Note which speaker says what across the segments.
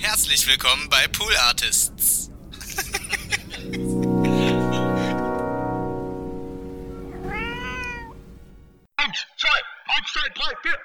Speaker 1: Herzlich willkommen bei Pool Artists.
Speaker 2: Eins, zwei, eins, zwei, drei, vier.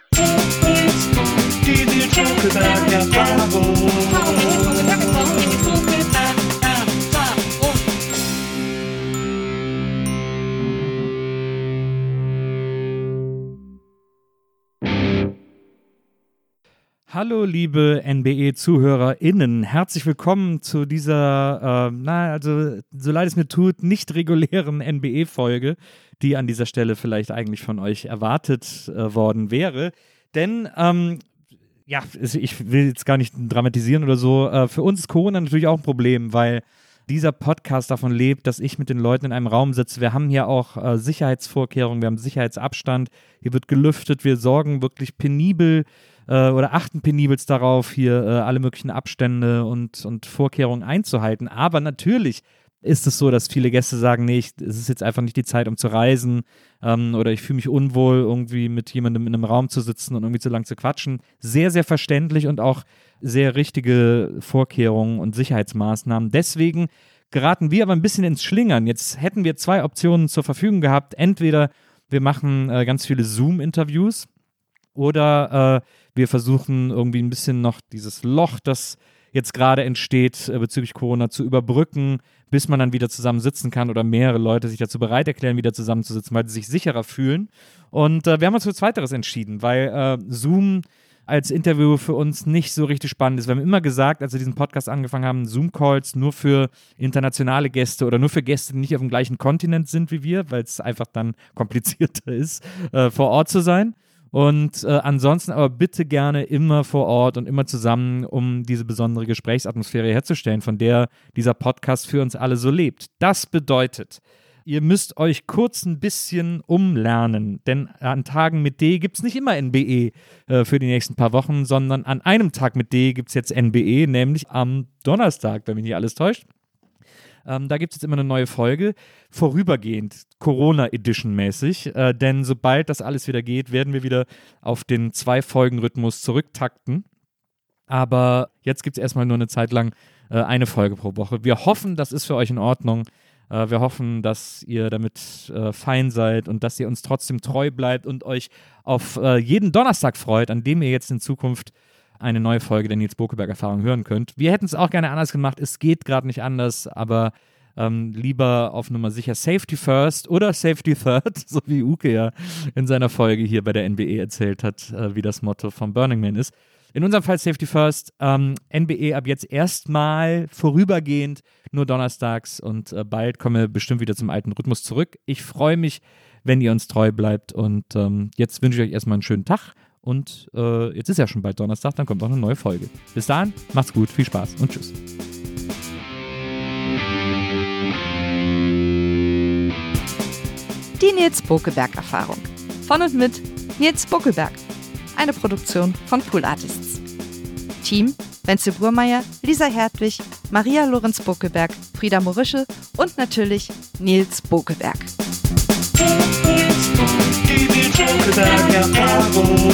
Speaker 3: Hallo, liebe NBE-ZuhörerInnen. Herzlich willkommen zu dieser, äh, na, also, so leid es mir tut, nicht regulären NBE-Folge, die an dieser Stelle vielleicht eigentlich von euch erwartet äh, worden wäre. Denn, ähm, ja, ich will jetzt gar nicht dramatisieren oder so. Äh, für uns ist Corona natürlich auch ein Problem, weil dieser Podcast davon lebt, dass ich mit den Leuten in einem Raum sitze. Wir haben hier auch äh, Sicherheitsvorkehrungen, wir haben Sicherheitsabstand, hier wird gelüftet, wir sorgen wirklich penibel äh, oder achten penibelst darauf, hier äh, alle möglichen Abstände und, und Vorkehrungen einzuhalten. Aber natürlich ist es so, dass viele Gäste sagen, nee, ich, es ist jetzt einfach nicht die Zeit, um zu reisen ähm, oder ich fühle mich unwohl, irgendwie mit jemandem in einem Raum zu sitzen und irgendwie zu lang zu quatschen. Sehr, sehr verständlich und auch sehr richtige Vorkehrungen und Sicherheitsmaßnahmen. Deswegen geraten wir aber ein bisschen ins Schlingern. Jetzt hätten wir zwei Optionen zur Verfügung gehabt. Entweder wir machen äh, ganz viele Zoom-Interviews oder äh, wir versuchen irgendwie ein bisschen noch dieses Loch, das jetzt gerade entsteht äh, bezüglich Corona, zu überbrücken, bis man dann wieder zusammen sitzen kann oder mehrere Leute sich dazu bereit erklären, wieder zusammenzusitzen, weil sie sich sicherer fühlen. Und äh, wir haben uns für Zweiteres entschieden, weil äh, Zoom als Interview für uns nicht so richtig spannend ist. Wir haben immer gesagt, als wir diesen Podcast angefangen haben, Zoom-Calls nur für internationale Gäste oder nur für Gäste, die nicht auf dem gleichen Kontinent sind wie wir, weil es einfach dann komplizierter ist, äh, vor Ort zu sein. Und äh, ansonsten aber bitte gerne immer vor Ort und immer zusammen, um diese besondere Gesprächsatmosphäre herzustellen, von der dieser Podcast für uns alle so lebt. Das bedeutet, ihr müsst euch kurz ein bisschen umlernen, denn an Tagen mit D gibt es nicht immer NBE äh, für die nächsten paar Wochen, sondern an einem Tag mit D gibt es jetzt NBE, nämlich am Donnerstag, wenn mich nicht alles täuscht. Ähm, da gibt es jetzt immer eine neue Folge, vorübergehend, Corona-Edition-mäßig. Äh, denn sobald das alles wieder geht, werden wir wieder auf den Zwei-Folgen-Rhythmus zurücktakten. Aber jetzt gibt es erstmal nur eine Zeit lang äh, eine Folge pro Woche. Wir hoffen, das ist für euch in Ordnung. Äh, wir hoffen, dass ihr damit äh, fein seid und dass ihr uns trotzdem treu bleibt und euch auf äh, jeden Donnerstag freut, an dem ihr jetzt in Zukunft eine neue Folge der Nils Bokeberg-Erfahrung hören könnt. Wir hätten es auch gerne anders gemacht. Es geht gerade nicht anders, aber ähm, lieber auf Nummer sicher Safety First oder Safety Third, so wie Uke ja in seiner Folge hier bei der NBE erzählt hat, äh, wie das Motto vom Burning Man ist. In unserem Fall Safety First, ähm, NBE ab jetzt erstmal vorübergehend nur donnerstags und äh, bald kommen wir bestimmt wieder zum alten Rhythmus zurück. Ich freue mich, wenn ihr uns treu bleibt und ähm, jetzt wünsche ich euch erstmal einen schönen Tag und äh, jetzt ist ja schon bald Donnerstag, dann kommt auch eine neue Folge. Bis dahin, macht's gut, viel Spaß und tschüss.
Speaker 4: Die Nils Bokeberg Erfahrung. Von und mit Nils Buckelberg. Eine Produktion von Pool Artists. Team Wenzel Burmeier, Lisa Hertwig, Maria Lorenz Bokeberg, Frieda Morische und natürlich Nils Bokeberg.
Speaker 2: Die Nils Buckelberg Erfahrung.